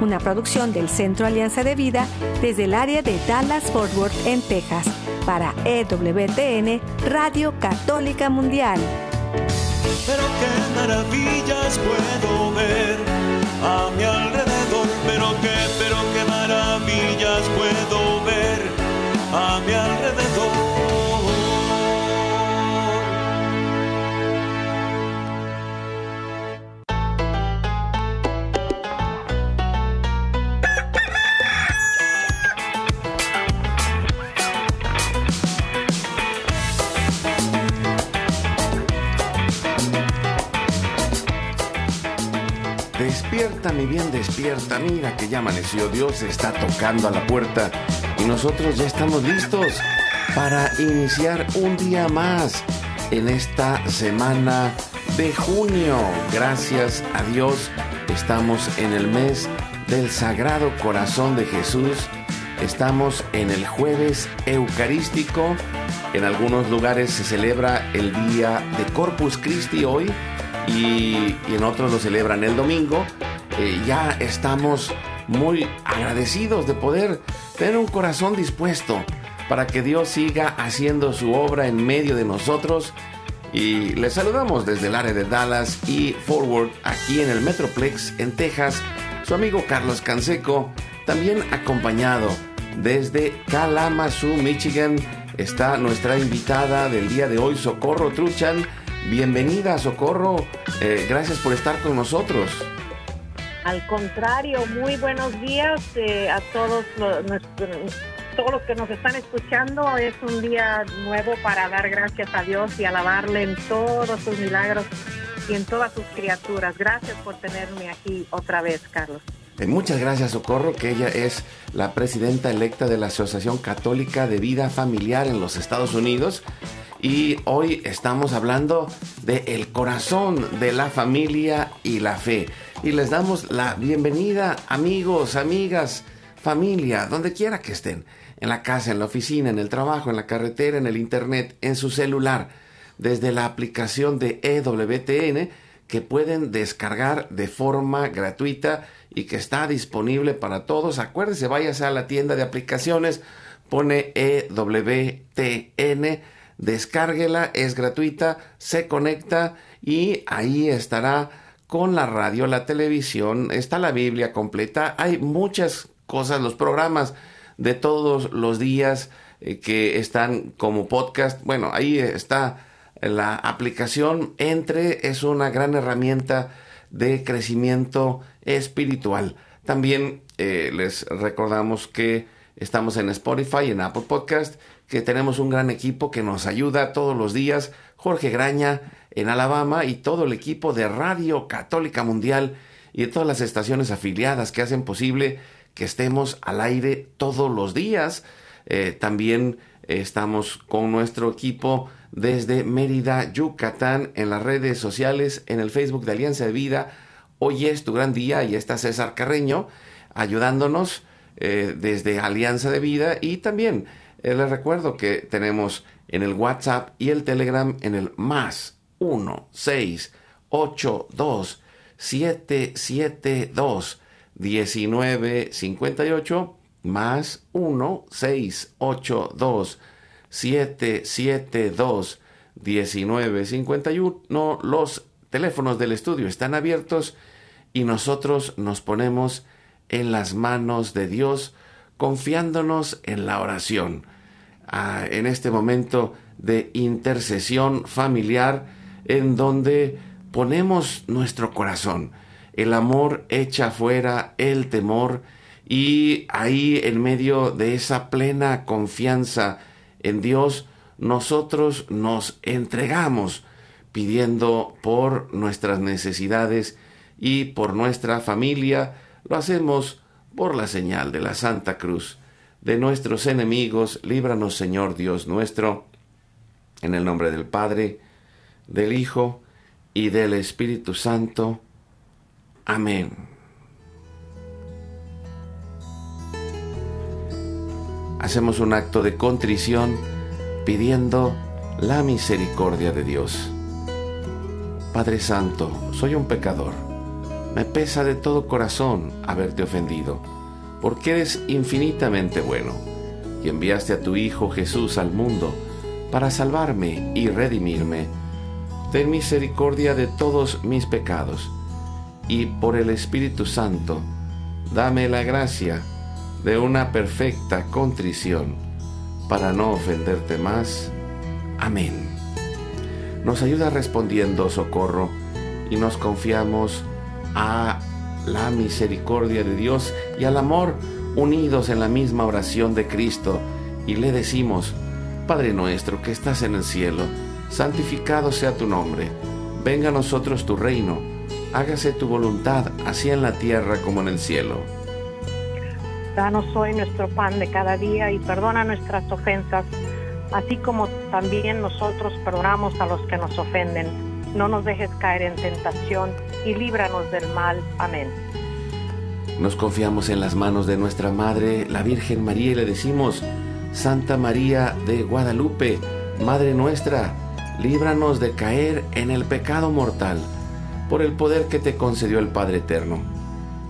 Una producción del Centro Alianza de Vida desde el área de Dallas Fort Worth en Texas para EWTN Radio Católica Mundial. Mi bien, despierta. Mira que ya amaneció. Dios está tocando a la puerta y nosotros ya estamos listos para iniciar un día más en esta semana de junio. Gracias a Dios estamos en el mes del Sagrado Corazón de Jesús. Estamos en el jueves eucarístico. En algunos lugares se celebra el día de Corpus Christi hoy y en otros lo celebran el domingo. Eh, ya estamos muy agradecidos de poder tener un corazón dispuesto para que Dios siga haciendo su obra en medio de nosotros. Y les saludamos desde el área de Dallas y Forward, aquí en el Metroplex, en Texas, su amigo Carlos Canseco, también acompañado desde Kalamazoo, Michigan, está nuestra invitada del día de hoy, Socorro Truchan. Bienvenida, Socorro. Eh, gracias por estar con nosotros. Al contrario, muy buenos días eh, a todos los, todos los que nos están escuchando. Es un día nuevo para dar gracias a Dios y alabarle en todos sus milagros y en todas sus criaturas. Gracias por tenerme aquí otra vez, Carlos. Eh, muchas gracias, Socorro, que ella es la presidenta electa de la Asociación Católica de Vida Familiar en los Estados Unidos. Y hoy estamos hablando de el corazón de la familia y la fe. Y les damos la bienvenida, amigos, amigas, familia, donde quiera que estén. En la casa, en la oficina, en el trabajo, en la carretera, en el internet, en su celular. Desde la aplicación de EWTN que pueden descargar de forma gratuita y que está disponible para todos. Acuérdese, váyase a la tienda de aplicaciones, pone EWTN, descárguela, es gratuita, se conecta y ahí estará con la radio, la televisión, está la Biblia completa. Hay muchas cosas, los programas de todos los días eh, que están como podcast. Bueno, ahí está la aplicación Entre es una gran herramienta de crecimiento espiritual. También eh, les recordamos que estamos en Spotify, en Apple Podcast, que tenemos un gran equipo que nos ayuda todos los días. Jorge Graña en Alabama y todo el equipo de Radio Católica Mundial y de todas las estaciones afiliadas que hacen posible que estemos al aire todos los días. Eh, también estamos con nuestro equipo desde Mérida, Yucatán, en las redes sociales, en el Facebook de Alianza de Vida. Hoy es tu gran día y está César Carreño ayudándonos eh, desde Alianza de Vida y también eh, les recuerdo que tenemos en el WhatsApp y el Telegram en el más 1 6 8 2 7 7 2 19 58 más 1 6 8 2 7 7 2 19 51 los teléfonos del estudio están abiertos y nosotros nos ponemos en las manos de Dios confiándonos en la oración. Ah, en este momento de intercesión familiar en donde ponemos nuestro corazón. El amor echa fuera el temor y ahí en medio de esa plena confianza en Dios, nosotros nos entregamos pidiendo por nuestras necesidades y por nuestra familia. Lo hacemos por la señal de la Santa Cruz. De nuestros enemigos, líbranos Señor Dios nuestro, en el nombre del Padre, del Hijo y del Espíritu Santo. Amén. Hacemos un acto de contrición pidiendo la misericordia de Dios. Padre Santo, soy un pecador. Me pesa de todo corazón haberte ofendido, porque eres infinitamente bueno y enviaste a tu Hijo Jesús al mundo para salvarme y redimirme. Ten misericordia de todos mis pecados y por el Espíritu Santo, dame la gracia de una perfecta contrición para no ofenderte más. Amén. Nos ayuda respondiendo socorro y nos confiamos a la misericordia de Dios y al amor unidos en la misma oración de Cristo y le decimos, Padre nuestro que estás en el cielo, santificado sea tu nombre, venga a nosotros tu reino, hágase tu voluntad, así en la tierra como en el cielo. Danos hoy nuestro pan de cada día y perdona nuestras ofensas, así como también nosotros perdonamos a los que nos ofenden. No nos dejes caer en tentación y líbranos del mal. Amén. Nos confiamos en las manos de nuestra Madre, la Virgen María, y le decimos, Santa María de Guadalupe, Madre nuestra, líbranos de caer en el pecado mortal, por el poder que te concedió el Padre Eterno.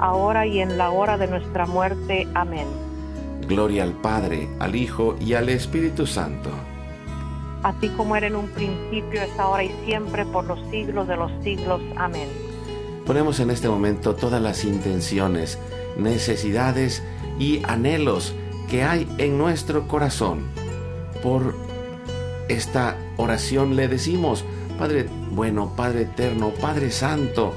ahora y en la hora de nuestra muerte. Amén. Gloria al Padre, al Hijo y al Espíritu Santo. Así como era en un principio, es ahora y siempre, por los siglos de los siglos. Amén. Ponemos en este momento todas las intenciones, necesidades y anhelos que hay en nuestro corazón. Por esta oración le decimos, Padre bueno, Padre eterno, Padre santo,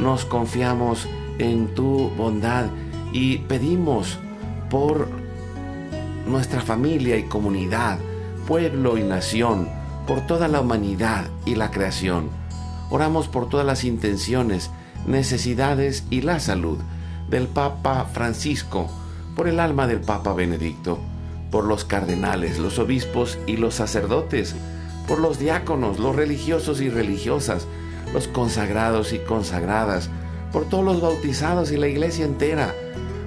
nos confiamos en tu bondad y pedimos por nuestra familia y comunidad, pueblo y nación, por toda la humanidad y la creación. Oramos por todas las intenciones, necesidades y la salud del Papa Francisco, por el alma del Papa Benedicto, por los cardenales, los obispos y los sacerdotes, por los diáconos, los religiosos y religiosas, los consagrados y consagradas, por todos los bautizados y la iglesia entera,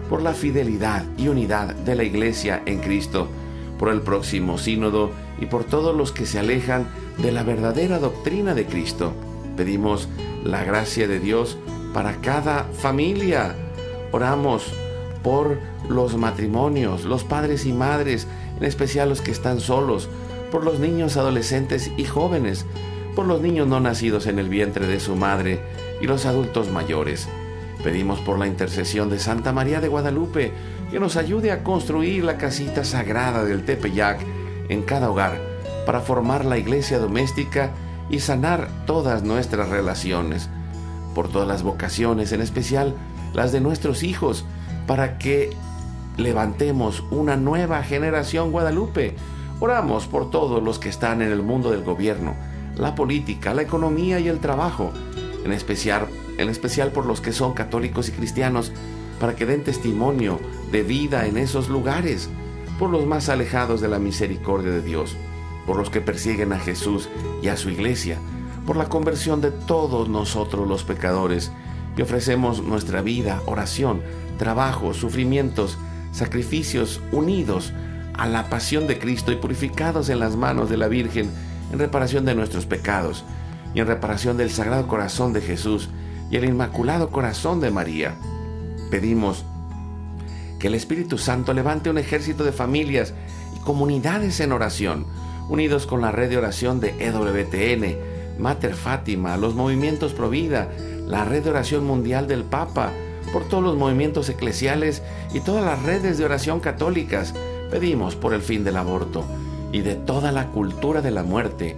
por la fidelidad y unidad de la iglesia en Cristo, por el próximo sínodo y por todos los que se alejan de la verdadera doctrina de Cristo. Pedimos la gracia de Dios para cada familia. Oramos por los matrimonios, los padres y madres, en especial los que están solos, por los niños, adolescentes y jóvenes, por los niños no nacidos en el vientre de su madre y los adultos mayores. Pedimos por la intercesión de Santa María de Guadalupe que nos ayude a construir la casita sagrada del Tepeyac en cada hogar para formar la iglesia doméstica y sanar todas nuestras relaciones. Por todas las vocaciones, en especial las de nuestros hijos, para que levantemos una nueva generación Guadalupe. Oramos por todos los que están en el mundo del gobierno, la política, la economía y el trabajo, en especial, en especial por los que son católicos y cristianos, para que den testimonio de vida en esos lugares, por los más alejados de la misericordia de Dios, por los que persiguen a Jesús y a su iglesia, por la conversión de todos nosotros los pecadores, y ofrecemos nuestra vida, oración, trabajo, sufrimientos, sacrificios unidos a la pasión de Cristo y purificados en las manos de la Virgen en reparación de nuestros pecados y en reparación del Sagrado Corazón de Jesús y el Inmaculado Corazón de María. Pedimos que el Espíritu Santo levante un ejército de familias y comunidades en oración, unidos con la red de oración de EWTN, Mater Fátima, los movimientos Provida, la red de oración mundial del Papa, por todos los movimientos eclesiales y todas las redes de oración católicas. Pedimos por el fin del aborto y de toda la cultura de la muerte,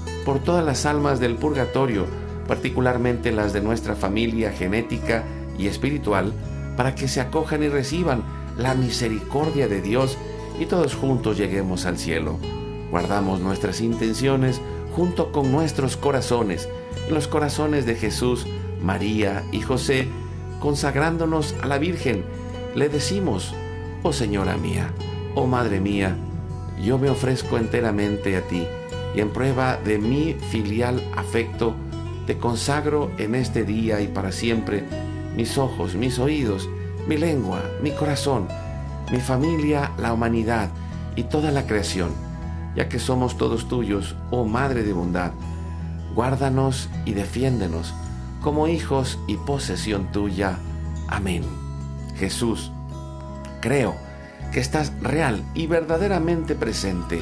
por todas las almas del purgatorio, particularmente las de nuestra familia genética y espiritual, para que se acojan y reciban la misericordia de Dios y todos juntos lleguemos al cielo. Guardamos nuestras intenciones junto con nuestros corazones, en los corazones de Jesús, María y José, consagrándonos a la Virgen. Le decimos, oh Señora mía, oh Madre mía, yo me ofrezco enteramente a ti y en prueba de mi filial afecto, te consagro en este día y para siempre mis ojos, mis oídos, mi lengua, mi corazón, mi familia, la humanidad y toda la creación ya que somos todos tuyos, oh Madre de bondad. Guárdanos y defiéndenos como hijos y posesión tuya. Amén. Jesús, creo que estás real y verdaderamente presente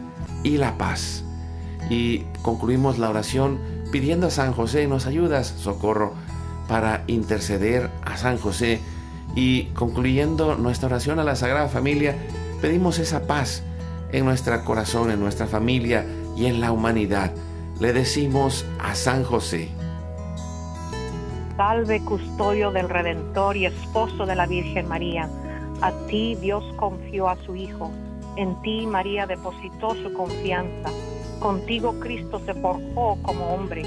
y la paz. Y concluimos la oración pidiendo a San José nos ayudas, socorro, para interceder a San José y concluyendo nuestra oración a la Sagrada Familia, pedimos esa paz en nuestro corazón, en nuestra familia y en la humanidad. Le decimos a San José. Salve custodio del Redentor y esposo de la Virgen María. A ti Dios confió a su Hijo. En ti María depositó su confianza. Contigo Cristo se forjó como hombre.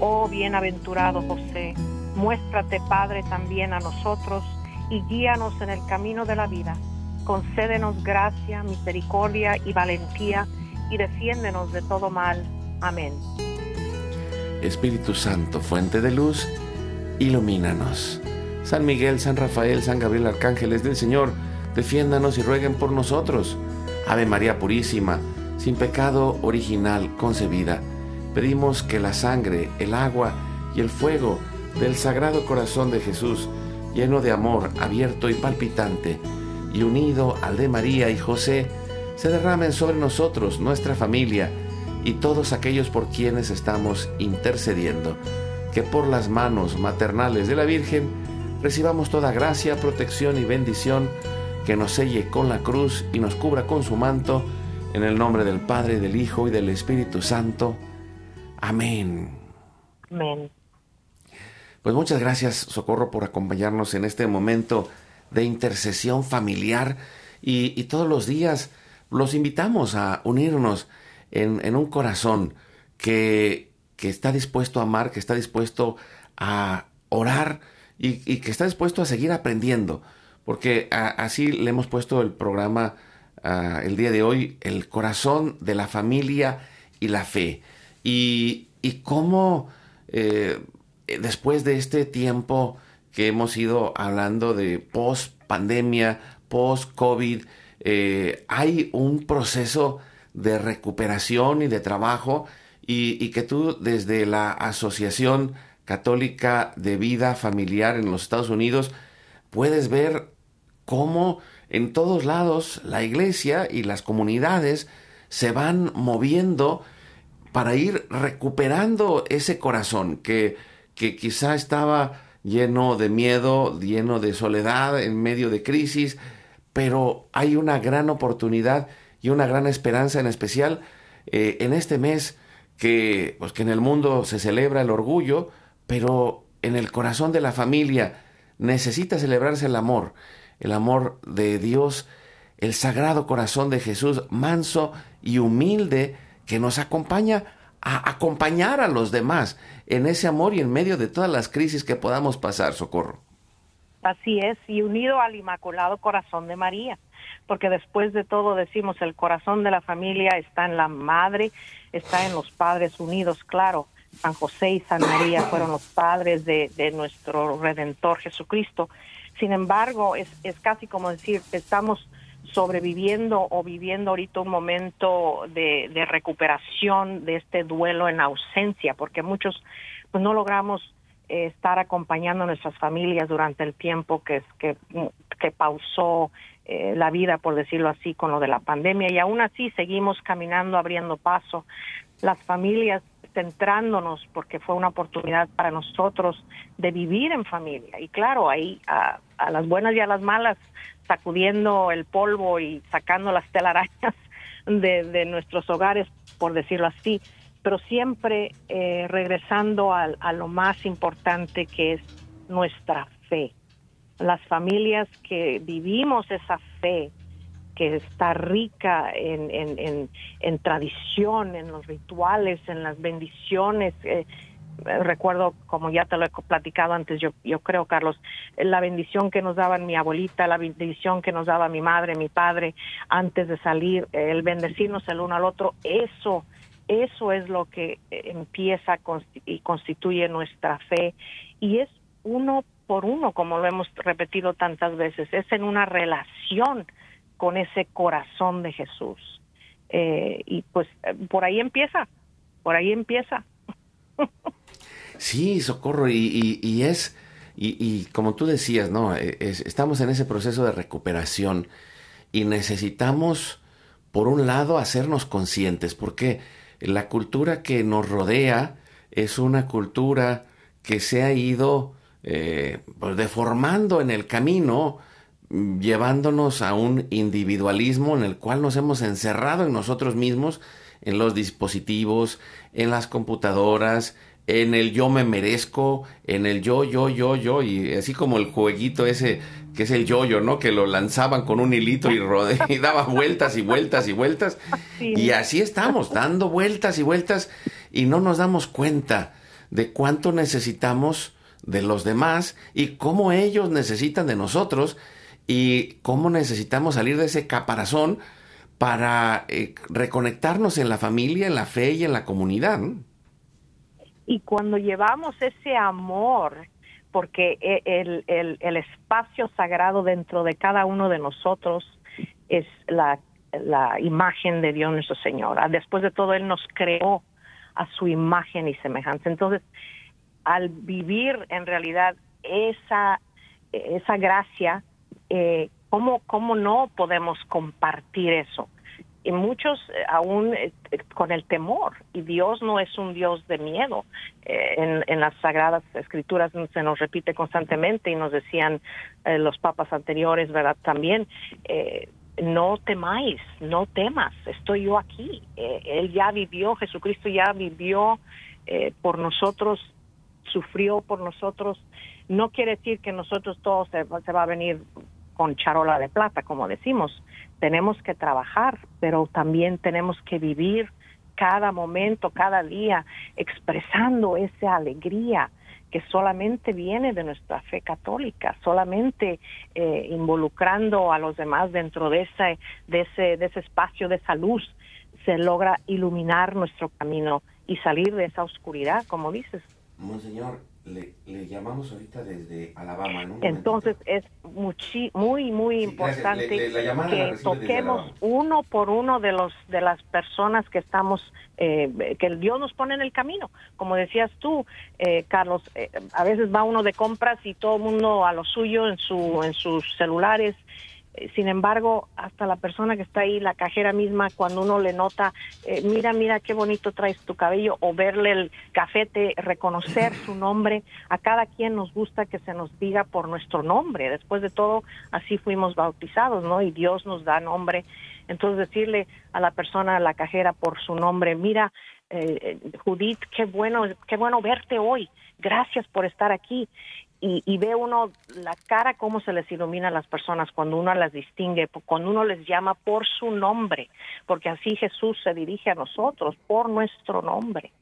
Oh bienaventurado José, muéstrate Padre también a nosotros y guíanos en el camino de la vida concédenos gracia, misericordia y valentía, y defiéndenos de todo mal. Amén. Espíritu Santo, fuente de luz, ilumínanos. San Miguel, San Rafael, San Gabriel, arcángeles del Señor, defiéndanos y rueguen por nosotros. Ave María Purísima, sin pecado original concebida, pedimos que la sangre, el agua y el fuego del Sagrado Corazón de Jesús, lleno de amor, abierto y palpitante, y unido al de María y José, se derramen sobre nosotros, nuestra familia y todos aquellos por quienes estamos intercediendo. Que por las manos maternales de la Virgen recibamos toda gracia, protección y bendición, que nos selle con la cruz y nos cubra con su manto, en el nombre del Padre, del Hijo y del Espíritu Santo. Amén. Amén. Pues muchas gracias, Socorro, por acompañarnos en este momento de intercesión familiar y, todos los días los invitamos a unirnos en, un corazón que, que, está dispuesto a amar, que está dispuesto a orar y, que está dispuesto a seguir aprendiendo. Porque así le hemos puesto el programa el día de hoy, el corazón de la familia y la fe. Y, y cómo eh, después de este tiempo que hemos ido hablando de post pandemia, post COVID, eh, hay un proceso de recuperación y de trabajo y, que tú desde la Asociación Católica de Vida Familiar en los Estados Unidos puedes ver cómo en todos lados la iglesia y las comunidades se van moviendo para ir recuperando ese corazón que, que quizá estaba lleno de miedo, lleno de soledad, en medio de crisis, pero hay una gran oportunidad y una gran esperanza en especial eh, en este mes que, pues, que en el mundo se celebra el orgullo, pero en el corazón de la familia necesita celebrarse el amor, el amor de Dios, el sagrado corazón de Jesús, manso y humilde, que nos acompaña a acompañar a los demás en ese amor y en medio de todas las crisis que podamos pasar, socorro. Así es, y unido al Inmaculado Corazón de María, porque después de todo decimos el corazón de la familia está en la madre, está en los padres unidos, claro. San José y San María fueron los padres de, de nuestro Redentor Jesucristo. Sin embargo, es, es casi como decir, estamos sobreviviendo o viviendo ahorita un momento de, de, recuperación de este duelo en ausencia, porque muchos pues no logramos eh, estar acompañando a nuestras familias durante el tiempo que, que, que pausó eh, la vida, por decirlo así, con lo de la pandemia, y aún así seguimos caminando, abriendo paso. Las familias centrándonos porque fue una oportunidad para nosotros de vivir en familia. Y claro, ahí a, a las buenas y a las malas sacudiendo el polvo y sacando las telarañas de, nuestros hogares, por decirlo así, pero siempre eh, regresando a, a, lo más importante que es nuestra fe. Las familias que vivimos esa fe, que está rica en, en, en, en tradición, en los rituales, en las bendiciones, eh, recuerdo, como ya te lo he platicado antes, yo, yo creo, Carlos, la bendición que nos daban mi abuelita, la bendición que nos daba mi madre, mi padre, antes de salir, el bendecirnos el uno al otro, eso, eso es lo que empieza y constituye nuestra fe. Y es uno por uno, como lo hemos repetido tantas veces, es en una relación con ese corazón de Jesús. Eh, y pues por ahí empieza, por ahí empieza. Sí, socorro, y, es, y, como tú decías, ¿no? E, estamos en ese proceso de recuperación y necesitamos, por un lado, hacernos conscientes, porque la cultura que nos rodea es una cultura que se ha ido eh, pues deformando en el camino, llevándonos a un individualismo en el cual nos hemos encerrado en nosotros mismos, en los dispositivos, en las computadoras, en el yo me merezco, en el yo, yo, yo, yo, y así como el jueguito ese que es el yo-yo, ¿no? Que lo lanzaban con un hilito y, rode y daba vueltas y vueltas y vueltas. Y así estamos, dando vueltas y vueltas y no nos damos cuenta de cuánto necesitamos de los demás y cómo ellos necesitan de nosotros y cómo necesitamos salir de ese caparazón para eh, reconectarnos en la familia, en la fe y en la comunidad. ¿no? Y cuando llevamos ese amor, porque e, el, el, espacio sagrado dentro de cada uno de nosotros es la, la imagen de Dios nuestro Señor. Ah, después de todo, Él nos creó a su imagen y semejanza. Entonces, al vivir en realidad esa, esa gracia, eh, ¿cómo, ¿cómo no podemos compartir eso? Y muchos eh, aún eh, con el temor. Y Dios no es un Dios de miedo. Eh, en, en, las sagradas escrituras se nos repite constantemente y nos decían los papas anteriores, ¿verdad? También, no temáis, no temas, estoy yo aquí. él ya vivió, Jesucristo ya vivió por nosotros, sufrió por nosotros. No quiere decir que nosotros todos se, se va a venir con charola de plata, como decimos, tenemos que trabajar, pero también tenemos que vivir cada momento, cada día, expresando esa alegría que solamente viene de nuestra fe católica, solamente eh, involucrando a los demás dentro de ese, de ese, de ese espacio de esa luz, se logra iluminar nuestro camino y salir de esa oscuridad, como dices. Monseñor, le, le, llamamos ahorita desde Alabama. Entonces es muy, muy, sí, importante le, le, que toquemos uno por uno de los de las personas que estamos, eh, que Dios nos pone en el camino. Como decías tú, eh, Carlos, eh, a veces va uno de compras y todo el mundo a lo suyo en su en sus celulares sin embargo, hasta la persona que está ahí, la cajera misma, cuando uno le nota, eh, mira, mira qué bonito traes tu cabello, o verle el cafete, reconocer su nombre, a cada quien nos gusta que se nos diga por nuestro nombre. Después de todo, así fuimos bautizados, ¿no? Y Dios nos da nombre. Entonces, decirle a la persona, a la cajera, por su nombre, mira, eh, Judith, qué bueno, qué bueno verte hoy. Gracias por estar aquí y, ve uno la cara cómo se les ilumina a las personas cuando uno las distingue, cuando uno les llama por su nombre, porque así Jesús se dirige a nosotros por nuestro nombre.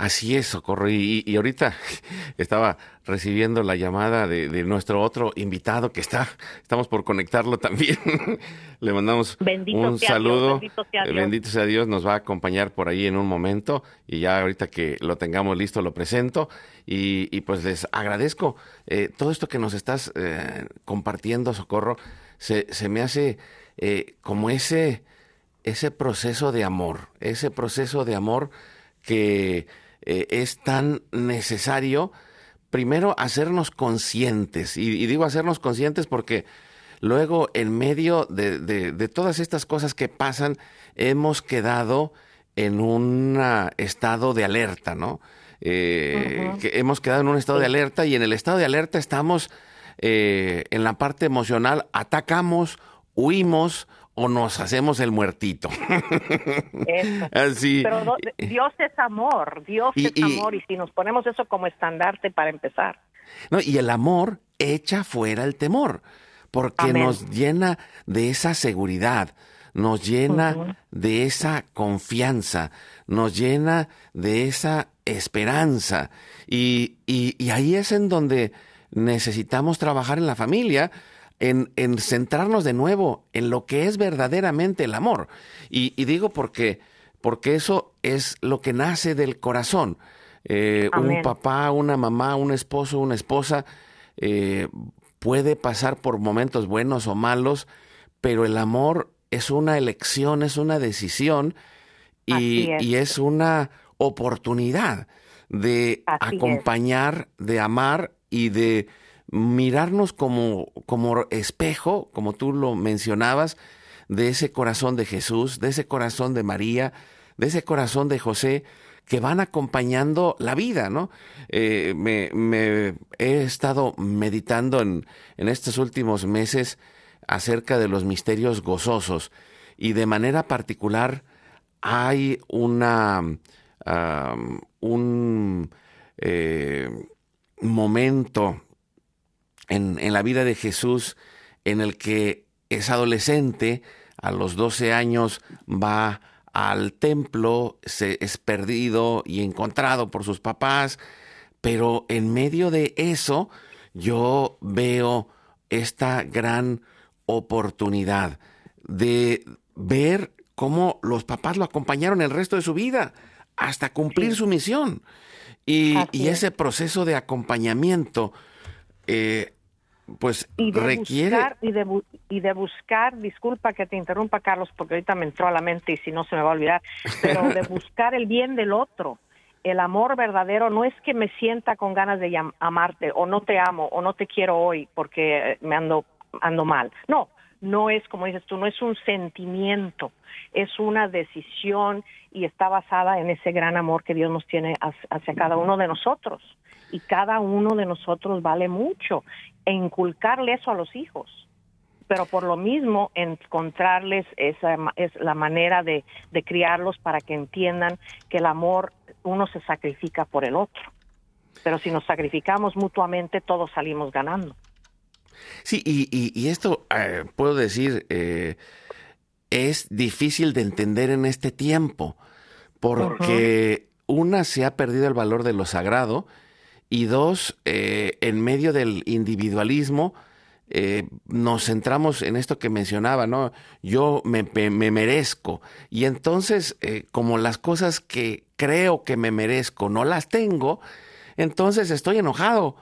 Así es, Socorro. Y, ahorita estaba recibiendo la llamada de, nuestro otro invitado que está, estamos por conectarlo también. Le mandamos un saludo. bendito, sea Dios. bendito sea Dios, nos va a acompañar por ahí en un momento y ya ahorita que lo tengamos listo lo presento. Y, pues les agradezco eh, todo esto que nos estás eh, compartiendo, Socorro. Se, se me hace eh, como ese, ese proceso de amor, ese proceso de amor que eh, es tan necesario, primero, hacernos conscientes. Y, digo hacernos conscientes porque luego, en medio de, todas estas cosas que pasan, hemos quedado en un estado de alerta, ¿no? Eh, que hemos quedado en un estado de alerta y en el estado de alerta estamos eh, en la parte emocional, atacamos, huimos o nos hacemos el muertito. Así. Pero Dios es amor, Dios es amor y si nos ponemos eso como estandarte para empezar. No, y el amor echa fuera el temor, porque nos llena de esa seguridad, nos llena de esa confianza, nos llena de esa esperanza. Y, y ahí es en donde necesitamos trabajar en la familia, en, centrarnos de nuevo en lo que es verdaderamente el amor. Y, digo porque, porque eso es lo que nace del corazón. Eh, un papá, una mamá, un esposo, una esposa eh, puede pasar por momentos buenos o malos, pero el amor es una elección, es una decisión y es. y es una oportunidad de acompañar, de amar y de mirarnos como, como espejo, como tú lo mencionabas, de ese corazón de Jesús, de ese corazón de María, de ese corazón de José, que van acompañando la vida, ¿no? Eh, me, he estado meditando en, en, estos últimos meses acerca de los misterios gozosos y de manera particular hay una, un eh, momento en, la vida de Jesús en el que es adolescente, a los 12 años va al templo, se es perdido y encontrado por sus papás, pero en medio de eso yo veo esta gran oportunidad de ver cómo los papás lo acompañaron el resto de su vida hasta cumplir su misión. Y, ese proceso de acompañamiento eh, pues y de requiere... Buscar, y, de, y de buscar, disculpa que te interrumpa Carlos, porque ahorita me entró a la mente y si no se me va a olvidar, pero de buscar el bien del otro. El amor verdadero no es que me sienta con ganas de amarte o no te amo o no te quiero hoy porque me ando ando mal. No, no es como dices tú, no es un sentimiento, es una decisión y está basada en ese gran amor que Dios nos tiene hacia cada uno de nosotros y cada uno de nosotros vale mucho e inculcarle eso a los hijos pero por lo mismo encontrarles esa es la manera de, de, criarlos para que entiendan que el amor uno se sacrifica por el otro. Pero si nos sacrificamos mutuamente, todos salimos ganando. Sí, y, y, esto eh, puedo decir, eh, es difícil de entender en este tiempo, porque una se ha perdido el valor de lo sagrado y dos, eh, en medio del individualismo, eh, nos centramos en esto que mencionaba, ¿no? Yo me, merezco. Y entonces, eh, como las cosas que creo que me merezco no las tengo, entonces estoy enojado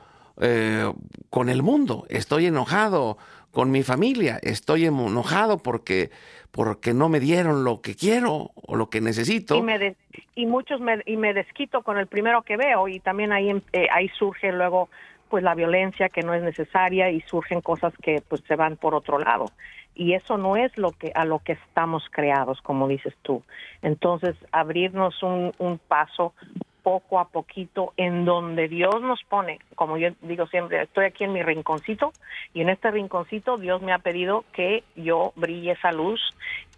con el mundo, estoy enojado con mi familia, estoy enojado porque porque no me dieron lo que quiero o lo que necesito. Y, me y muchos me, y me desquito con el primero que veo y también ahí, eh, ahí surge luego pues la violencia que no es necesaria y surgen cosas que pues se van por otro lado y eso no es lo que a lo que estamos creados como dices tú entonces abrirnos un, un paso poco a poquito en donde Dios nos pone como yo digo siempre estoy aquí en mi rinconcito y en este rinconcito Dios me ha pedido que yo brille esa luz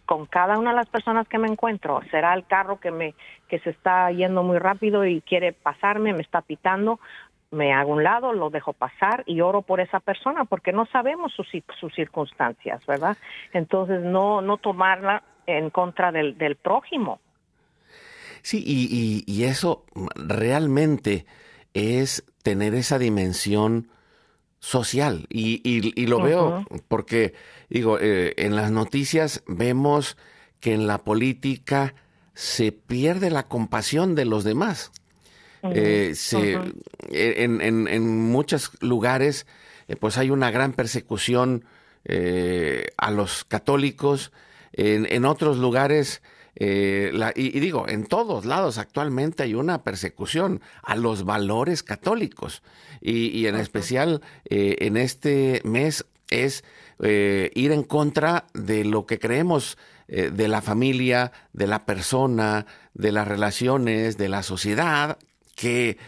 con cada una de las personas que me encuentro. Será el carro que me que se está yendo muy rápido y quiere pasarme, me está pitando, me hago un lado, lo dejo pasar y oro por esa persona porque no sabemos sus, sus circunstancias, ¿verdad? Entonces no no tomarla en contra del, del prójimo. Sí, y, y, eso realmente es tener esa dimensión social. Y, y lo veo porque, digo, eh, en las noticias vemos que en la política se pierde la compasión de los demás. Eh, se, e, en, en, en, muchos lugares, eh, pues hay una gran persecución a los católicos. En, en otros lugares, la, y, y, digo, en todos lados actualmente hay una persecución a los valores católicos y, y en especial eh, en este mes es eh, ir en contra de lo que creemos eh, de la familia, de la persona, de las relaciones, de la sociedad, que,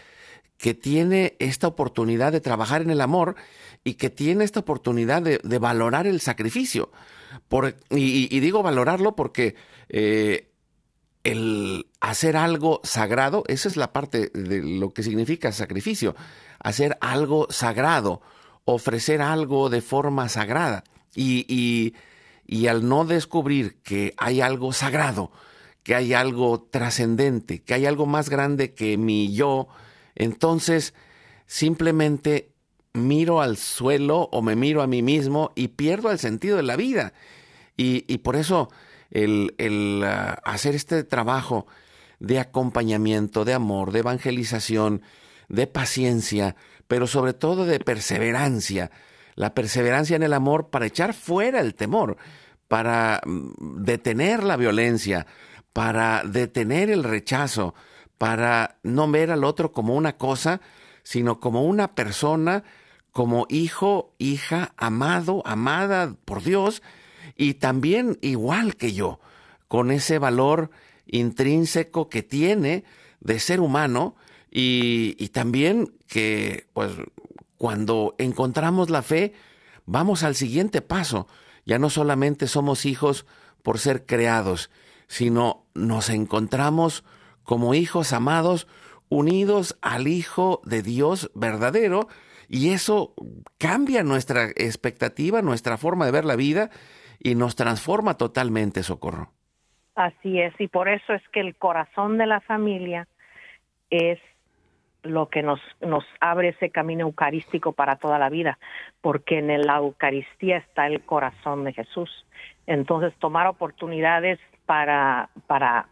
que tiene esta oportunidad de trabajar en el amor y que tiene esta oportunidad de, de valorar el sacrificio. Por, y, y, digo valorarlo porque eh, el hacer algo sagrado, esa es la parte de lo que significa sacrificio, hacer algo sagrado, ofrecer algo de forma sagrada. Y, y, y al no descubrir que hay algo sagrado, que hay algo trascendente, que hay algo más grande que mi yo, entonces simplemente miro al suelo o me miro a mí mismo y pierdo el sentido de la vida. Y, y por eso el, el uh, hacer este trabajo de acompañamiento, de amor, de evangelización, de paciencia, pero sobre todo de perseverancia. La perseverancia en el amor para echar fuera el temor, para mm, detener la violencia, para detener el rechazo, para no ver al otro como una cosa, sino como una persona, como hijo, hija, amado, amada por Dios, y también igual que yo, con ese valor intrínseco que tiene de ser humano y, también que pues cuando encontramos la fe vamos al siguiente paso. Ya no solamente somos hijos por ser creados, sino nos encontramos como hijos amados unidos al Hijo de Dios verdadero y eso cambia nuestra expectativa, nuestra forma de ver la vida y nos transforma totalmente, Socorro. Así es, y por eso es que el corazón de la familia es lo que nos, abre ese camino eucarístico para toda la vida, porque en la Eucaristía está el corazón de Jesús. Entonces, tomar oportunidades para, para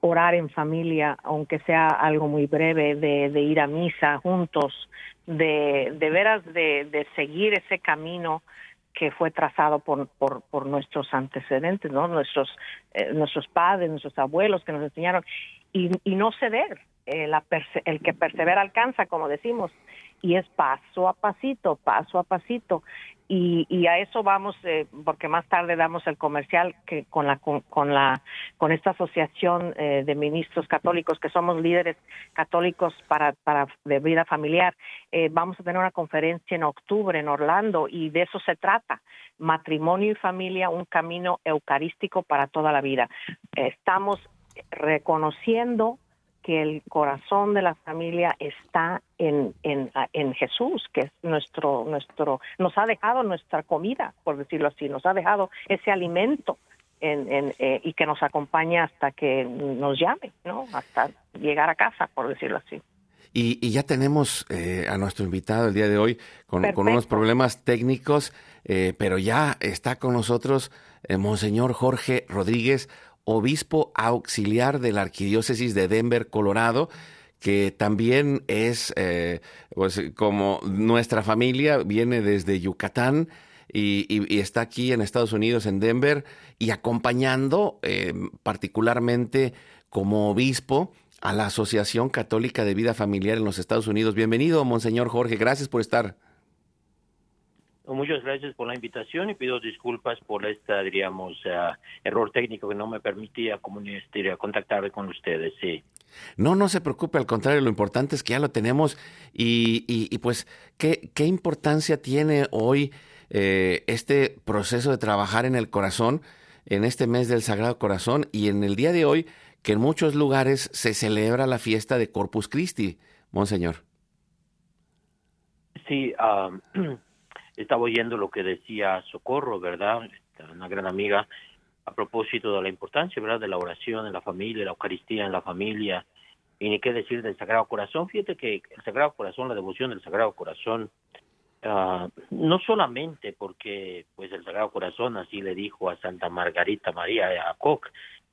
orar en familia, aunque sea algo muy breve, de, ir a misa juntos, de, de veras de seguir ese camino que fue trazado por, por, por nuestros antecedentes, ¿no? Nuestros, eh, nuestros padres, nuestros abuelos que nos enseñaron, y, y no ceder. Eh, el que persevera alcanza, como decimos, y es paso a pasito, paso a pasito. Y, y a eso vamos, eh, porque más tarde damos el comercial que con la con, con la con esta asociación eh, de ministros católicos que somos líderes católicos para para de vida familiar, eh, vamos a tener una conferencia en octubre en Orlando y de eso se trata, matrimonio y familia, un camino eucarístico para toda la vida. estamos reconociendo que el corazón de la familia está en, en, en, Jesús, que es nuestro, nuestro, nos ha dejado nuestra comida, por decirlo así, nos ha dejado ese alimento en, en, eh, y que nos acompaña hasta que nos llame, ¿no? Hasta llegar a casa, por decirlo así. Y, y ya tenemos eh, a nuestro invitado el día de hoy con, con unos problemas técnicos, eh, pero ya está con nosotros eh, Monseñor Jorge Rodríguez, obispo auxiliar de la Arquidiócesis de Denver, Colorado, que también es, eh, pues como nuestra familia, viene desde Yucatán y, está aquí en Estados Unidos, en Denver, y acompañando eh, particularmente como obispo a la Asociación Católica de Vida Familiar en los Estados Unidos. Bienvenido, Monseñor Jorge, gracias por estar. Muchas gracias por la invitación y pido disculpas por este, diríamos, eh, error técnico que no me permitía contactar con ustedes. Sí. No, no se preocupe, al contrario, lo importante es que ya lo tenemos y, y, pues, ¿qué, ¿qué, importancia tiene hoy eh, este proceso de trabajar en el corazón en este mes del Sagrado Corazón y en el día de hoy que en muchos lugares se celebra la fiesta de Corpus Christi, Monseñor? Sí, um, estaba oyendo lo que decía Socorro, ¿verdad? Una gran amiga, a propósito de la importancia, ¿verdad? De la oración en la familia, la Eucaristía en la familia, y ni qué decir del Sagrado Corazón. Fíjate que el Sagrado Corazón, la devoción del Sagrado Corazón, uh, no solamente porque pues el Sagrado Corazón así le dijo a Santa Margarita María a Koch,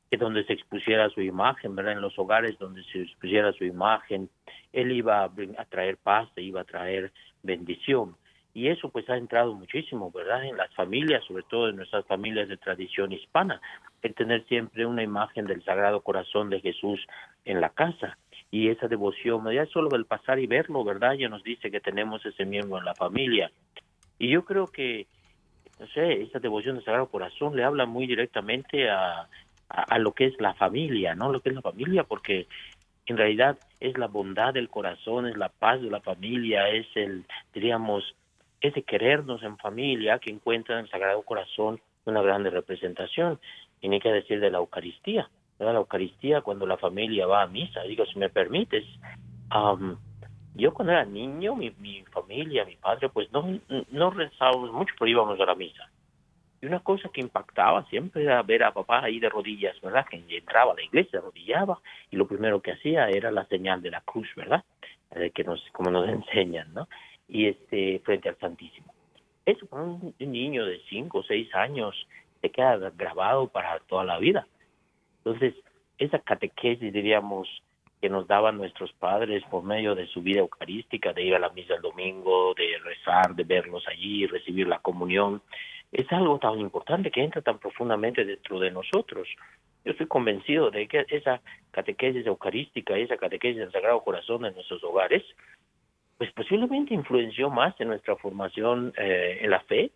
que donde se expusiera su imagen, ¿verdad? En los hogares donde se expusiera su imagen, él iba a, a traer paz, iba a traer bendición y eso pues ha entrado muchísimo, ¿verdad? En las familias, sobre todo en nuestras familias de tradición hispana, el tener siempre una imagen del Sagrado Corazón de Jesús en la casa y esa devoción, ya solo del pasar y verlo, ¿verdad? Ya nos dice que tenemos ese miembro en la familia. Y yo creo que, no sé, esa devoción del Sagrado Corazón le habla muy directamente a, a lo que es la familia, ¿no? Lo que es la familia, porque en realidad es la bondad del corazón, es la paz de la familia, es el, diríamos, ese querernos en familia que encuentra en el Sagrado Corazón una grande representación. Y que decir de la Eucaristía. La Eucaristía cuando la familia va a misa. Digo, si me permites, yo cuando era niño, mi, mi, familia, mi padre, pues no, no rezábamos mucho, pero íbamos a la misa. Y una cosa que impactaba siempre era ver a papá ahí de rodillas, ¿verdad? Que entraba a la iglesia, arrodillaba, y lo primero que hacía era la señal de la cruz, ¿verdad? Que nos, como nos enseñan, ¿no? Y este frente al Santísimo. Eso para un niño de 5 o 6 años se queda grabado para toda la vida. Entonces, esa catequesis, diríamos, que nos daban nuestros padres por medio de su vida eucarística, de ir a la misa el domingo, de rezar, de verlos allí, recibir la comunión, es algo tan importante que entra tan profundamente dentro de nosotros. Yo estoy convencido de que esa catequesis eucarística, esa catequesis del Sagrado Corazón en nuestros hogares, pues posiblemente influenció más en nuestra formación eh, en la fe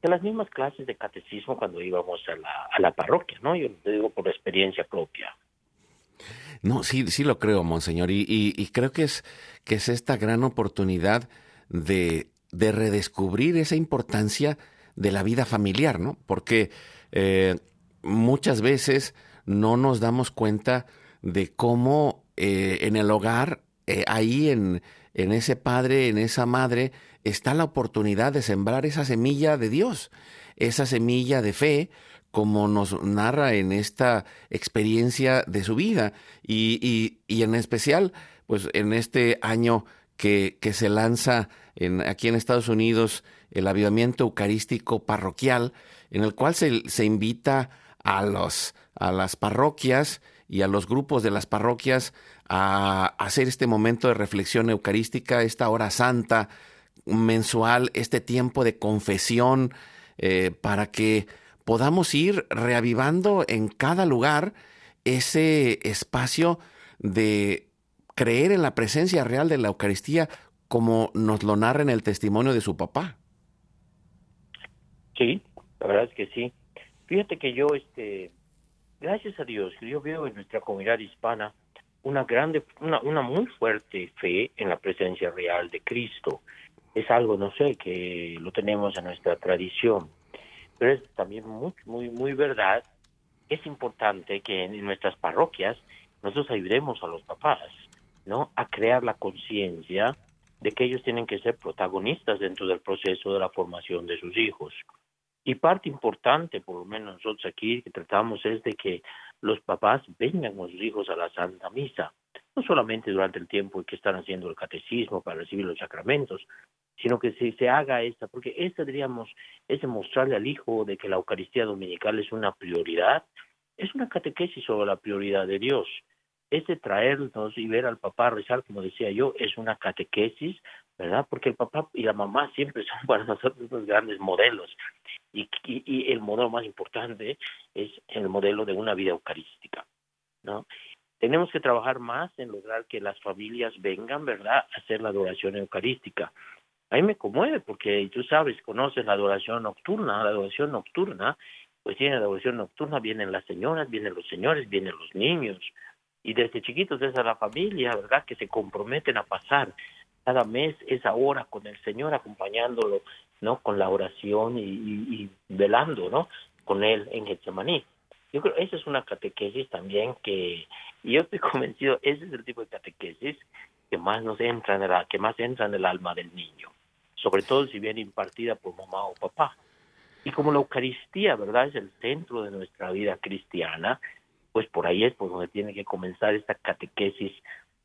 que las mismas clases de catecismo cuando íbamos a la, a la parroquia, ¿no? Yo lo digo por experiencia propia. No, sí, sí lo creo, monseñor, y, y, creo que es, que es esta gran oportunidad de, de, redescubrir esa importancia de la vida familiar, ¿no? Porque eh, muchas veces no nos damos cuenta de cómo eh, en el hogar, ahí en, en ese padre, en esa madre, está la oportunidad de sembrar esa semilla de Dios, esa semilla de fe, como nos narra en esta experiencia de su vida. Y, y, en especial, pues en este año que, que se lanza aquí en Estados Unidos el avivamiento eucarístico parroquial, en el cual se, se invita a, los, a las parroquias y a los grupos de las parroquias a hacer este momento de reflexión eucarística, esta hora santa mensual, este tiempo de confesión, eh, para que podamos ir reavivando en cada lugar ese espacio de creer en la presencia real de la Eucaristía como nos lo narra en el testimonio de su papá. Sí, la verdad es que sí. Fíjate que yo, este, gracias a Dios, yo veo en nuestra comunidad hispana una grande, una, una muy fuerte fe en la presencia real de Cristo. Es algo, no sé, que lo tenemos en nuestra tradición, pero es también muy, muy, muy verdad. Es importante que en nuestras parroquias nosotros ayudemos a los papás, ¿no? A crear la conciencia de que ellos tienen que ser protagonistas dentro del proceso de la formación de sus hijos. Y parte importante, por lo menos nosotros aquí que tratamos, es de que los papás vengan con sus hijos a la Santa Misa, no solamente durante el tiempo que están haciendo el catecismo para recibir los sacramentos, sino que se, se haga esta, porque esta, diríamos, es mostrarle al hijo de que la Eucaristía Dominical es una prioridad, es una catequesis sobre la prioridad de Dios. Ese traernos y ver al papá rezar, como decía yo, es una catequesis, ¿verdad? Porque el papá y la mamá siempre son para nosotros los grandes modelos. Y, el modelo más importante es el modelo de una vida eucarística, ¿no? tenemos que trabajar más en lograr que las familias vengan, ¿verdad?, a hacer la adoración eucarística. A mí me conmueve porque tú sabes, conoces la adoración nocturna, la adoración nocturna, pues tiene la adoración nocturna, vienen las señoras, vienen los señores, vienen los niños, y desde chiquitos es a la familia, ¿verdad?, que se comprometen a pasar cada mes esa hora con el Señor acompañándolo, ¿no?, con la oración y, y velando, ¿no?, con él en Getsemaní. Yo creo esa es una catequesis también que yo estoy convencido, ese es el tipo de catequesis que más nos entra en el, que más entra en el alma del niño, sobre todo si viene impartida por mamá o papá. Y como la Eucaristía, ¿verdad?, es el centro de nuestra vida cristiana, pues por ahí es por donde tiene que comenzar esta catequesis,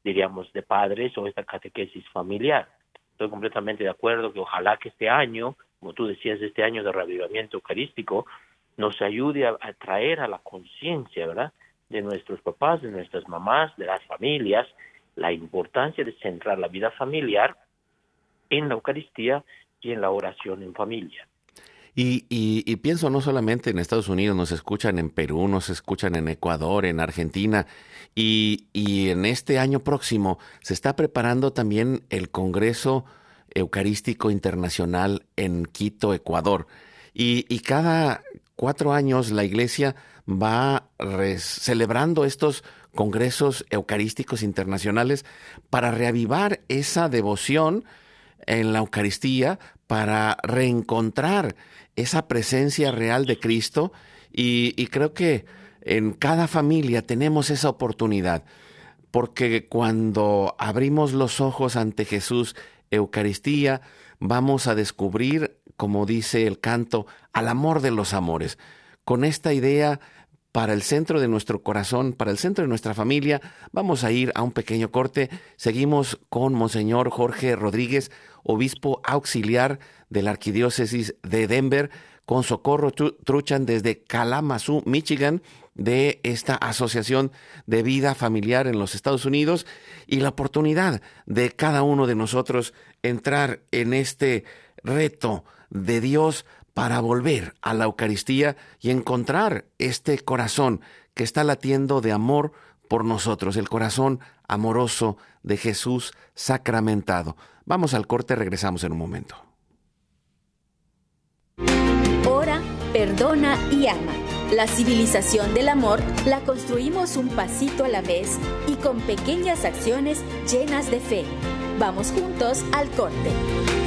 diríamos, de padres o esta catequesis familiar. Estoy completamente de acuerdo que ojalá que este año, como tú decías, este año de revivimiento eucarístico, nos ayude a, traer a la conciencia, ¿verdad?, de nuestros papás, de nuestras mamás, de las familias, la importancia de centrar la vida familiar en la Eucaristía y en la oración en familia. Y, pienso no solamente en Estados Unidos, nos escuchan en Perú, nos escuchan en Ecuador, en Argentina, y, y en este año próximo se está preparando también el Congreso Eucarístico Internacional en Quito, Ecuador. Y, y, cada, cuatro años la iglesia va celebrando estos congresos eucarísticos internacionales para reavivar esa devoción en la Eucaristía, para reencontrar esa presencia real de Cristo y, creo que en cada familia tenemos esa oportunidad, porque cuando abrimos los ojos ante Jesús, Eucaristía, vamos a descubrir como dice el canto, al amor de los amores. Con esta idea para el centro de nuestro corazón, para el centro de nuestra familia, vamos a ir a un pequeño corte. Seguimos con Monseñor Jorge Rodríguez, obispo auxiliar de la Arquidiócesis de Denver, con Socorro Truchan desde Kalamazoo, Michigan, de esta Asociación de Vida Familiar en los Estados Unidos y la oportunidad de cada uno de nosotros entrar en este reto de Dios para volver a la Eucaristía y encontrar este corazón que está latiendo de amor por nosotros, el corazón amoroso de Jesús sacramentado. Vamos al corte, regresamos en un momento. Ora, perdona y ama. La civilización del amor la construimos un pasito a la vez y con pequeñas acciones llenas de fe. Vamos juntos al corte.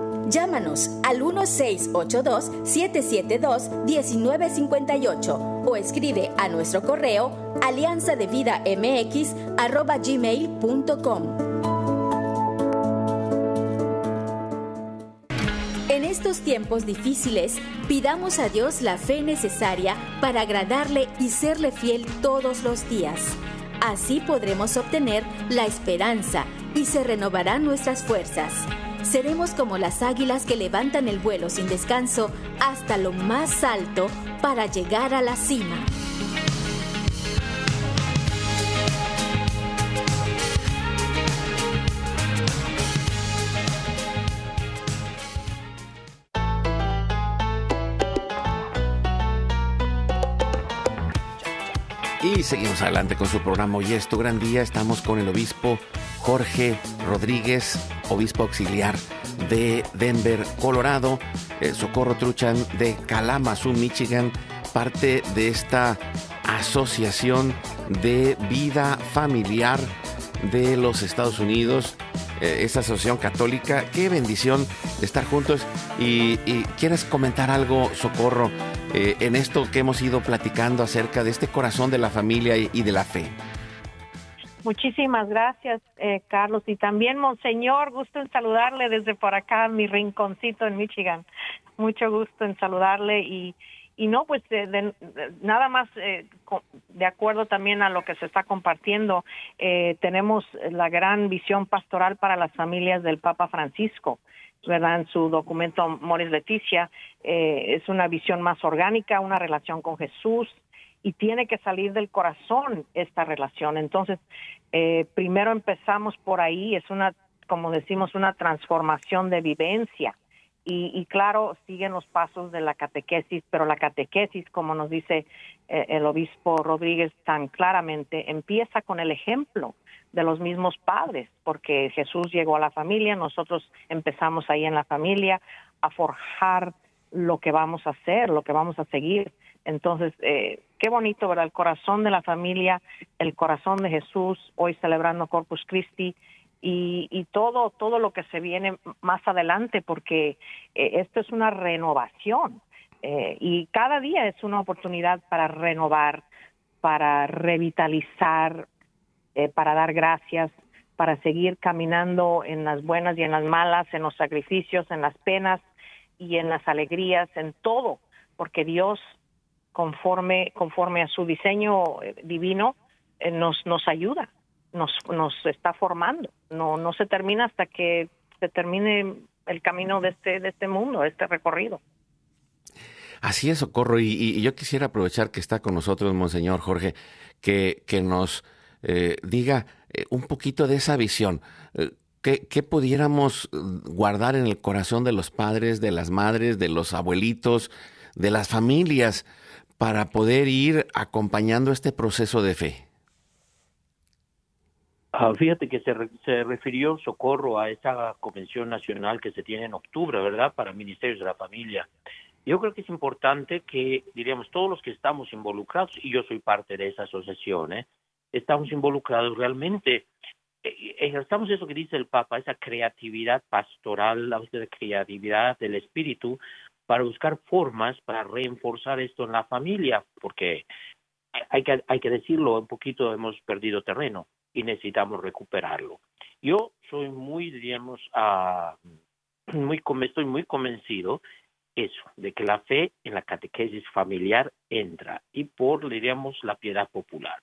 Llámanos al 1682-772-1958 o escribe a nuestro correo alianza de vida mx En estos tiempos difíciles, pidamos a Dios la fe necesaria para agradarle y serle fiel todos los días. Así podremos obtener la esperanza y se renovarán nuestras fuerzas seremos como las águilas que levantan el vuelo sin descanso hasta lo más alto para llegar a la cima. Y seguimos adelante con su programa Hoy es tu gran día. Estamos con el obispo Jorge Rodríguez, obispo auxiliar de Denver, Colorado, el Socorro Truchan de Kalamazoo, Michigan, parte de esta asociación de vida familiar de los Estados Unidos, eh, esta asociación católica. Qué bendición estar juntos. Y, quieres comentar algo, Socorro, eh, en esto que hemos ido platicando acerca de este corazón de la familia y de la fe. Muchísimas gracias, eh, Carlos. Y también, Monseñor, gusto en saludarle desde por acá, mi rinconcito en Michigan. Mucho gusto en saludarle y, y no, pues de, nada más eh, de acuerdo también a lo que se está compartiendo, eh, tenemos la gran visión pastoral para las familias del Papa Francisco. ¿verdad? En su documento Moris Leticia, eh, es una visión más orgánica, una relación con Jesús, y tiene que salir del corazón esta relación. Entonces, eh, primero empezamos por ahí, es una, como decimos, una transformación de vivencia. Y, y, claro, siguen los pasos de la catequesis, pero la catequesis, como nos dice eh, el obispo Rodríguez tan claramente, empieza con el ejemplo de los mismos padres, porque Jesús llegó a la familia, nosotros empezamos ahí en la familia a forjar lo que vamos a hacer, lo que vamos a seguir. Entonces, eh, qué bonito, ¿verdad? El corazón de la familia, el corazón de Jesús, hoy celebrando Corpus Christi y, todo, todo lo que se viene más adelante, porque eh, esto es una renovación eh, y cada día es una oportunidad para renovar, para revitalizar, eh, para dar gracias, para seguir caminando en las buenas y en las malas, en los sacrificios, en las penas y en las alegrías, en todo, porque Dios conforme, conforme a su diseño eh, divino, eh, nos, nos ayuda, nos, nos está formando. No, no se termina hasta que se termine el camino de este, de este mundo, este recorrido. Así es, Socorro, y, yo quisiera aprovechar que está con nosotros, Monseñor Jorge, que, que nos eh, diga un poquito de esa visión. ¿Qué, ¿Qué, pudiéramos guardar en el corazón de los padres, de las madres, de los abuelitos, de las familias para poder ir acompañando este proceso de fe? Ah, fíjate que se, se, refirió Socorro a esa convención nacional que se tiene en octubre, ¿verdad? Para ministerios de la familia. Yo creo que es importante que, diríamos, todos los que estamos involucrados, y yo soy parte de esa asociación, ¿eh? estamos involucrados realmente, eh, ejerzamos eso que dice el Papa, esa creatividad pastoral, la creatividad del espíritu, para buscar formas para reforzar esto en la familia, porque hay que, hay que decirlo, un poquito hemos perdido terreno y necesitamos recuperarlo. Yo soy muy, digamos, uh, muy, estoy muy convencido eso, de que la fe en la catequesis familiar entra y por, diríamos, la piedad popular.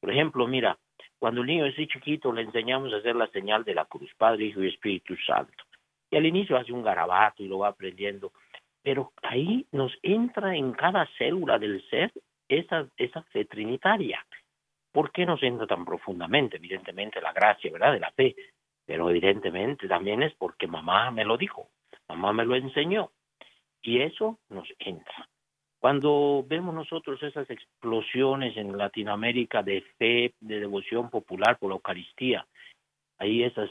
Por ejemplo, mira, cuando el niño es chiquito le enseñamos a hacer la señal de la cruz, Padre, Hijo y Espíritu Santo. Y al inicio hace un garabato y lo va aprendiendo pero ahí nos entra en cada célula del ser esa, fe trinitaria. ¿Por qué nos entra tan profundamente? Evidentemente la gracia, ¿verdad? De la fe, pero evidentemente también es porque mamá me lo dijo, mamá me lo enseñó, y eso nos entra. Cuando vemos nosotros esas explosiones en Latinoamérica de fe, de devoción popular por la Eucaristía, ahí esas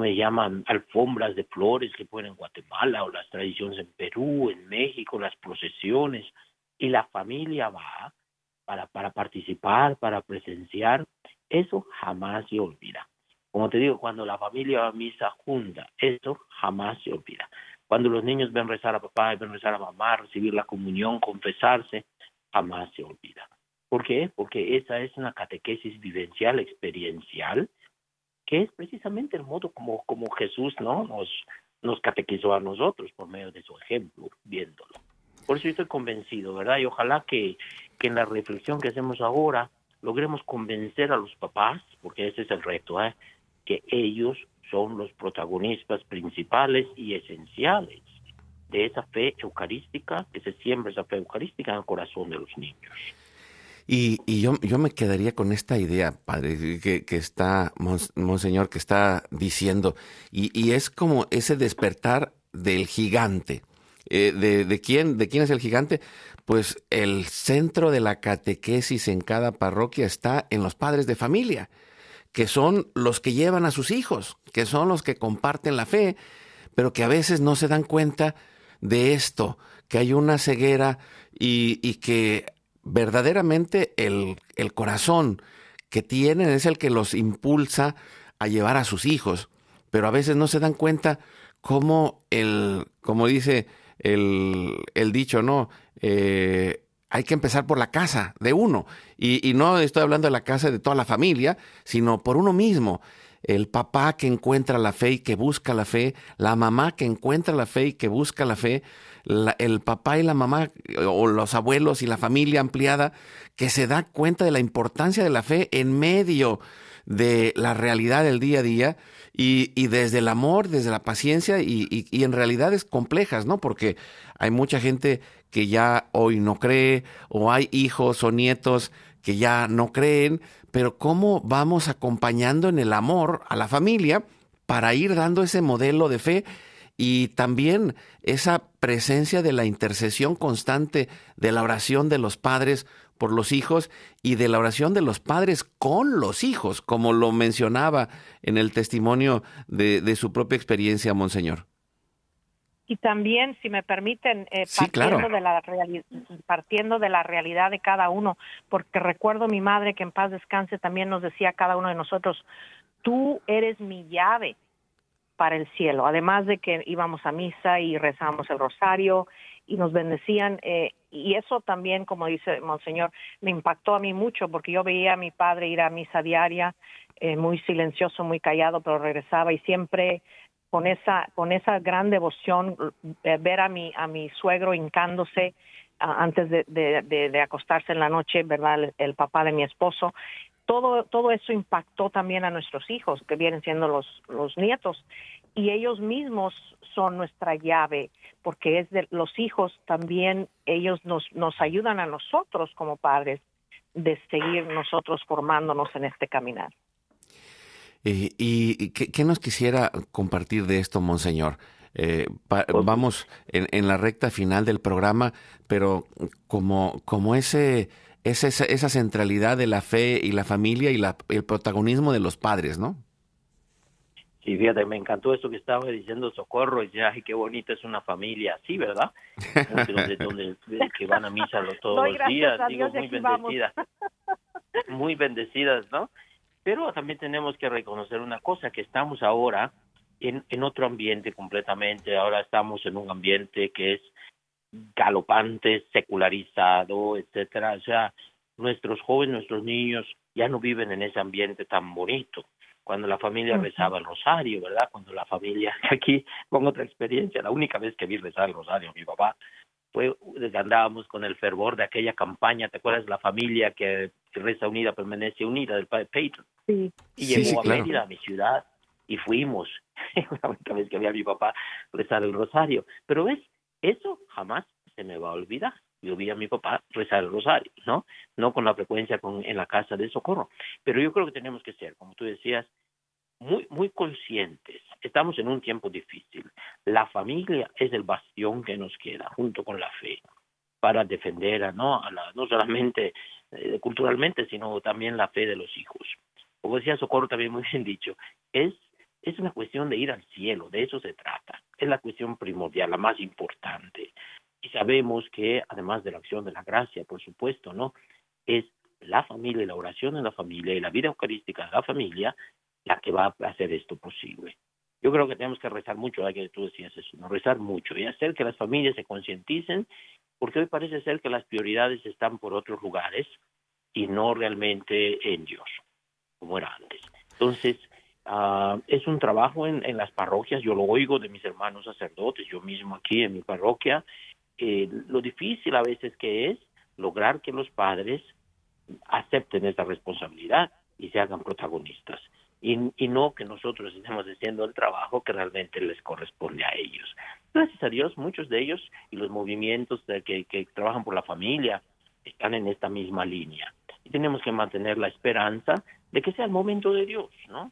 me llaman alfombras de flores que ponen en Guatemala o las tradiciones en Perú, en México, las procesiones, y la familia va para, para participar, para presenciar, eso jamás se olvida. Como te digo, cuando la familia va a misa junta, eso jamás se olvida. Cuando los niños ven rezar a papá, ven rezar a mamá, recibir la comunión, confesarse, jamás se olvida. ¿Por qué? Porque esa es una catequesis vivencial, experiencial, que es precisamente el modo como, como Jesús ¿no? nos, nos catequizó a nosotros por medio de su ejemplo, viéndolo. Por eso estoy convencido, ¿verdad? Y ojalá que, que en la reflexión que hacemos ahora logremos convencer a los papás, porque ese es el reto, ¿eh? que ellos son los protagonistas principales y esenciales de esa fe eucarística, que se siembra esa fe eucarística en el corazón de los niños. Y, yo, yo, me quedaría con esta idea, padre, que, que está, monseñor, que está diciendo, y, y, es como ese despertar del gigante. Eh, de, de, quién, ¿De quién es el gigante? Pues el centro de la catequesis en cada parroquia está en los padres de familia, que son los que llevan a sus hijos, que son los que comparten la fe, pero que a veces no se dan cuenta de esto, que hay una ceguera y, y que verdaderamente el, el corazón que tienen es el que los impulsa a llevar a sus hijos, pero a veces no se dan cuenta cómo el, como dice el, el dicho, ¿no? Eh, hay que empezar por la casa de uno. Y, y no estoy hablando de la casa de toda la familia, sino por uno mismo el papá que encuentra la fe y que busca la fe, la mamá que encuentra la fe y que busca la fe, el papá y la mamá o los abuelos y la familia ampliada que se da cuenta de la importancia de la fe en medio de la realidad del día a día y, desde el amor, desde la paciencia y, y, en realidades complejas, ¿no? Porque hay mucha gente que ya hoy no cree o hay hijos o nietos que ya no creen, pero cómo vamos acompañando en el amor a la familia para ir dando ese modelo de fe y también esa presencia de la intercesión constante de la oración de los padres por los hijos y de la oración de los padres con los hijos, como lo mencionaba en el testimonio de, de su propia experiencia, Monseñor. Y también, si me permiten, eh, partiendo, de la partiendo de la realidad de cada uno, porque recuerdo mi madre que en paz descanse también nos decía a cada uno de nosotros, tú eres mi llave para el cielo, además de que íbamos a misa y rezábamos el rosario y nos bendecían, eh, y eso también, como dice Monseñor, me impactó a mí mucho, porque yo veía a mi padre ir a misa diaria, eh, muy silencioso, muy callado, pero regresaba y siempre con esa con esa gran devoción eh, ver a mi a mi suegro hincándose antes de, de, acostarse en la noche verdad el, papá de mi esposo todo todo eso impactó también a nuestros hijos que vienen siendo los los nietos y ellos mismos son nuestra llave porque es de los hijos también ellos nos nos ayudan a nosotros como padres de seguir nosotros formándonos en este caminar ¿Y qué, nos quisiera compartir de esto, Monseñor? Eh, pues vamos en, la recta final del programa, pero como, como ese, esa, esa centralidad de la fe y la familia y la, el protagonismo de los padres, ¿no? Sí, fíjate, me encantó esto que estaba diciendo Socorro, y ay, qué bonita es una familia así, ¿verdad? donde, que van a misa todos los días, digo, muy bendecidas, muy bendecidas, ¿no? Pero también tenemos que reconocer una cosa, que estamos ahora en, en otro ambiente completamente, ahora estamos en un ambiente que es galopante, secularizado, etcétera, o sea, nuestros jóvenes, nuestros niños ya no viven en ese ambiente tan bonito. Cuando la familia rezaba el rosario, ¿verdad? Cuando la familia, aquí con otra experiencia, la única vez que vi rezar el rosario, mi papá, fue andábamos con el fervor de aquella campaña, ¿te acuerdas? La familia que, reza unida permanece unida del padre Peyton. Sí. Y llegó a Mérida, a mi ciudad, y fuimos. la única vez que vi a mi papá rezar el rosario. Pero ves, eso jamás se me va a olvidar. Yo vi a mi papá rezar el rosario, ¿no? No con la frecuencia en la casa de socorro. Pero yo creo que tenemos que ser, como tú decías, muy, muy conscientes. Estamos en un tiempo difícil. La familia es el bastión que nos queda, junto con la fe, para defender a, ¿no? No solamente eh, culturalmente, sino también la fe de los hijos. Como decía Socorro también muy bien dicho, es, es una cuestión de ir al cielo, de eso se trata. Es la cuestión primordial, la más importante. Y sabemos que, además de la acción de la gracia, por supuesto, ¿no? Es la familia y la oración en la familia y la vida eucarística de la familia la que va a hacer esto posible. Yo creo que tenemos que rezar mucho, que tú decías eso, ¿no? rezar mucho y hacer que las familias se concienticen, porque hoy parece ser que las prioridades están por otros lugares y no realmente en Dios, como era antes. Entonces, uh, es un trabajo en, las parroquias, yo lo oigo de mis hermanos sacerdotes, yo mismo aquí en mi parroquia, eh, lo difícil a veces que es lograr que los padres acepten esta responsabilidad y se hagan protagonistas y, no que nosotros estemos haciendo el trabajo que realmente les corresponde a ellos. Gracias a Dios, muchos de ellos y los movimientos que, que trabajan por la familia están en esta misma línea. Y tenemos que mantener la esperanza de que sea el momento de Dios, ¿no?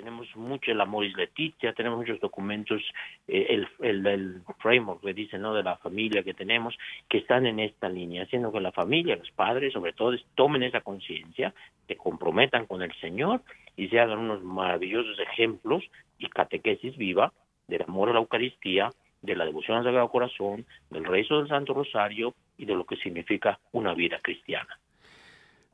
Tenemos mucho el amor y Leticia, tenemos muchos documentos, eh, el, el, el, framework que dice, ¿no? De la familia que tenemos, que están en esta línea, haciendo que la familia, los padres, sobre todo, tomen esa conciencia, se comprometan con el Señor y se hagan unos maravillosos ejemplos y catequesis viva del amor a la Eucaristía, de la devoción al Sagrado Corazón, del rezo del Santo Rosario y de lo que significa una vida cristiana.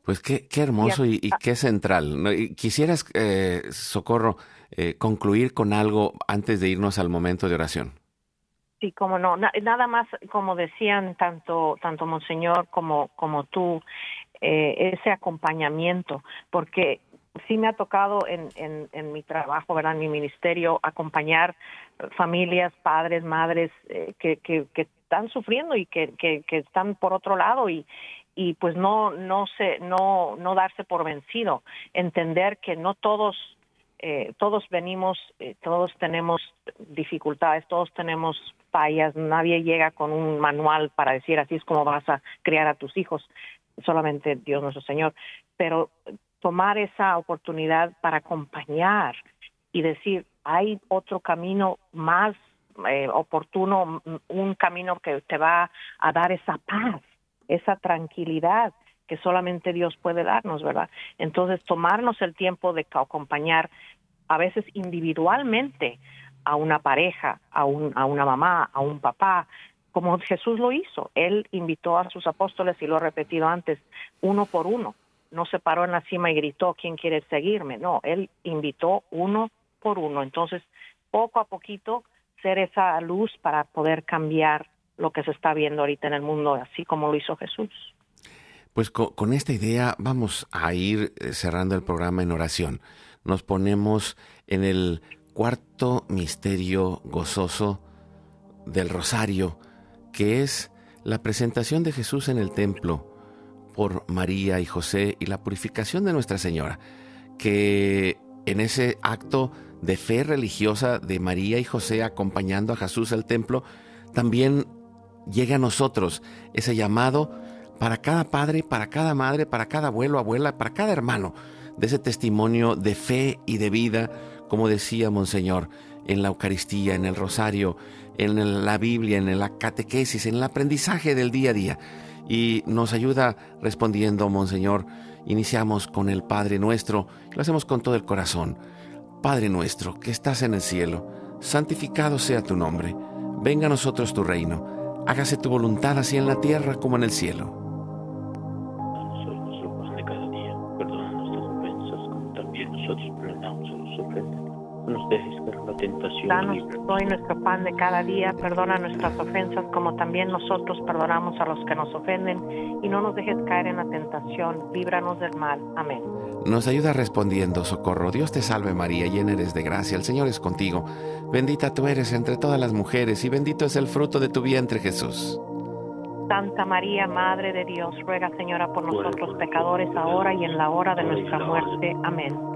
Pues qué, qué hermoso y, qué central. Quisieras, eh, Socorro, eh, concluir con algo antes de irnos al momento de oración. Sí, como no, nada más como decían tanto tanto monseñor como como tú eh, ese acompañamiento, porque sí me ha tocado en, en, en, mi trabajo, ¿verdad? En mi ministerio, acompañar familias, padres, madres eh, que, que, que, están sufriendo y que, que, que, están por otro lado y, y pues no, no, se, no, no darse por vencido, entender que no todos eh, todos venimos, eh, todos tenemos dificultades, todos tenemos fallas, nadie llega con un manual para decir así es como vas a criar a tus hijos, solamente Dios nuestro Señor, pero tomar esa oportunidad para acompañar y decir, hay otro camino más eh, oportuno, un camino que te va a dar esa paz, esa tranquilidad que solamente Dios puede darnos, ¿verdad? Entonces, tomarnos el tiempo de acompañar a veces individualmente a una pareja, a, un, a una mamá, a un papá, como Jesús lo hizo. Él invitó a sus apóstoles, y lo he repetido antes, uno por uno. No se paró en la cima y gritó, ¿quién quiere seguirme? No, él invitó uno por uno. Entonces, poco a poquito, ser esa luz para poder cambiar lo que se está viendo ahorita en el mundo, así como lo hizo Jesús. Pues con, esta idea vamos a ir eh, cerrando el programa en oración. Nos ponemos en el cuarto misterio gozoso del rosario, que es la presentación de Jesús en el templo por María y José y la purificación de Nuestra Señora, que en ese acto de fe religiosa de María y José acompañando a Jesús al templo, también llega a nosotros ese llamado para cada padre, para cada madre, para cada abuelo, abuela, para cada hermano, de ese testimonio de fe y de vida, como decía Monseñor, en la Eucaristía, en el Rosario, en la Biblia, en la catequesis, en el aprendizaje del día a día. Y nos ayuda respondiendo, Monseñor, iniciamos con el Padre nuestro, lo hacemos con todo el corazón. Padre nuestro, que estás en el cielo, santificado sea tu nombre, venga a nosotros tu reino, hágase tu voluntad así en la tierra como en el cielo. Danos hoy nuestro pan de cada día, perdona nuestras ofensas como también nosotros perdonamos a los que nos ofenden y no nos dejes caer en la tentación, líbranos del mal. Amén. Nos ayuda respondiendo, socorro. Dios te salve María, llena eres de gracia, el Señor es contigo. Bendita tú eres entre todas las mujeres y bendito es el fruto de tu vientre Jesús. Santa María, Madre de Dios, ruega Señora por nosotros pecadores, ahora y en la hora de nuestra muerte. Amén.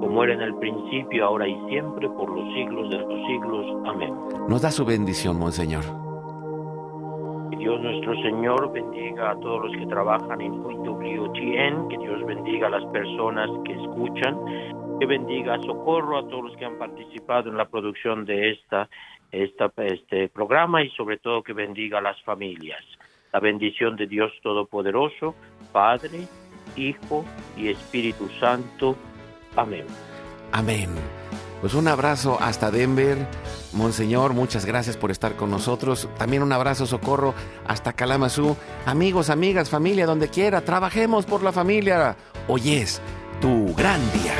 Como era en el principio, ahora y siempre, por los siglos de los siglos. Amén. Nos da su bendición, Monseñor. Dios nuestro Señor bendiga a todos los que trabajan en WTN, que Dios bendiga a las personas que escuchan, que bendiga a Socorro, a todos los que han participado en la producción de esta, esta, este programa y sobre todo que bendiga a las familias. La bendición de Dios Todopoderoso, Padre, Hijo y Espíritu Santo. Amén. Amén. Pues un abrazo hasta Denver. Monseñor, muchas gracias por estar con nosotros. También un abrazo, socorro, hasta Kalamazoo. Amigos, amigas, familia, donde quiera, trabajemos por la familia. Hoy es tu gran día.